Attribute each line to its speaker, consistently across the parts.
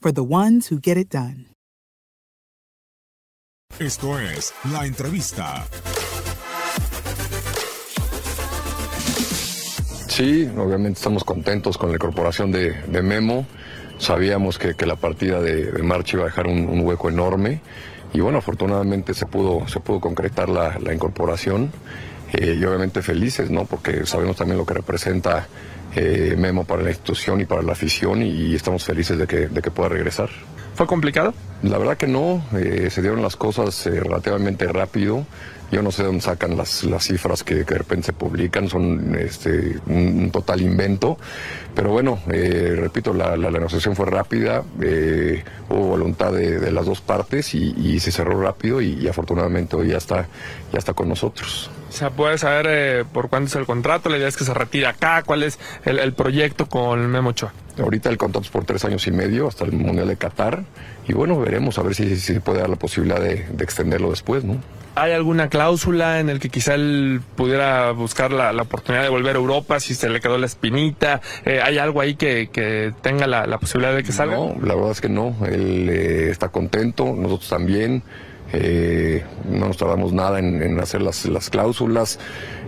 Speaker 1: for the ones who get it done.
Speaker 2: Esto es La Entrevista.
Speaker 3: Sí, obviamente estamos contentos con la incorporación de, de Memo. Sabíamos que, que la partida de, de, March iba a dejar un, un, hueco enorme. Y bueno, afortunadamente se pudo, se pudo concretar la, la incorporación. Eh, y obviamente felices, ¿no? Porque sabemos también lo que representa eh, Memo para la institución y para la afición y, estamos felices de que, de que pueda regresar.
Speaker 4: ¿Fue complicado?
Speaker 3: La verdad que no, eh, se dieron las cosas eh, relativamente rápido. Yo no sé dónde sacan las, las cifras que, que, de repente se publican, son este, un, un total invento. Pero bueno, eh, repito, la, la, la, negociación fue rápida, eh, hubo voluntad de, de, las dos partes y, y se cerró rápido y, y, afortunadamente hoy ya está, ya está con nosotros.
Speaker 4: O sea, puede saber eh, por cuánto es el contrato, la idea es que se retire acá, cuál es el, el proyecto con Memo Ochoa.
Speaker 3: Ahorita el contrato es por tres años y medio hasta el Mundial de Qatar y bueno, veremos a ver si, si puede dar la posibilidad de, de extenderlo después, ¿no?
Speaker 4: ¿Hay alguna cláusula en el que quizá él pudiera buscar la, la, oportunidad de volver a Europa si se le quedó la espinita? Eh, ¿Hay algo ahí que, que tenga la, la, posibilidad de que salga?
Speaker 3: No, la verdad es que no. Él eh, está contento, nosotros también. Eh, no nos tardamos nada en, hacer las, las cláusulas.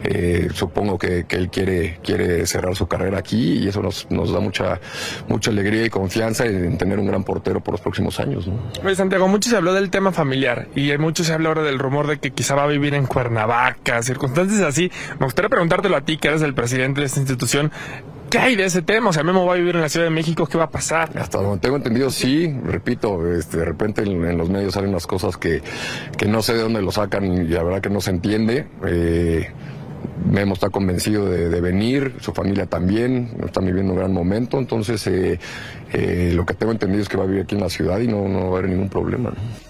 Speaker 3: Eh, supongo que, él quiere, quiere cerrar su carrera aquí y eso nos, da mucha, mucha alegría y confianza en tener un gran portero por los próximos años.
Speaker 4: Oye, Santiago, mucho se habló del tema familiar y mucho se habla ahora del rumor de que quizá va a vivir en Cuernavaca, circunstancias así. Me gustaría preguntártelo a ti, que eres el presidente de esta institución. ¿Qué hay de ese tema? O sea, Memo va a vivir en la Ciudad de México, ¿qué va a pasar?
Speaker 3: Hasta donde tengo entendido, sí. Repito, este, de repente en, los medios salen unas cosas que, que no sé de dónde lo sacan y la verdad que no se entiende. Eh, Memo está convencido de, de, venir, su familia también, están viviendo un gran momento, entonces eh, eh, lo que tengo entendido es que va a vivir aquí en la ciudad y no, no va a haber ningún problema. ¿no?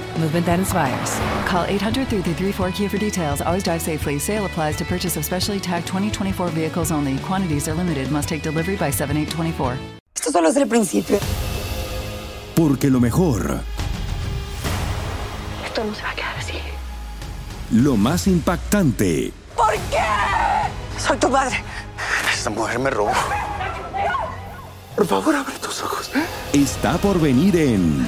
Speaker 5: movement that inspires.
Speaker 1: Call 800 334 Kia for details. Always drive safely. Sale applies to purchase of specially tagged 2024 vehicles only. Quantities are limited. Must take delivery by 7824.
Speaker 6: Esto solo es el principio.
Speaker 7: Porque lo mejor.
Speaker 6: Esto no se va a quedar así.
Speaker 7: Lo más impactante.
Speaker 6: ¿Por qué? Soy tu madre.
Speaker 8: Esta mujer me robó. Por favor, abre tus ojos.
Speaker 7: Está por venir en.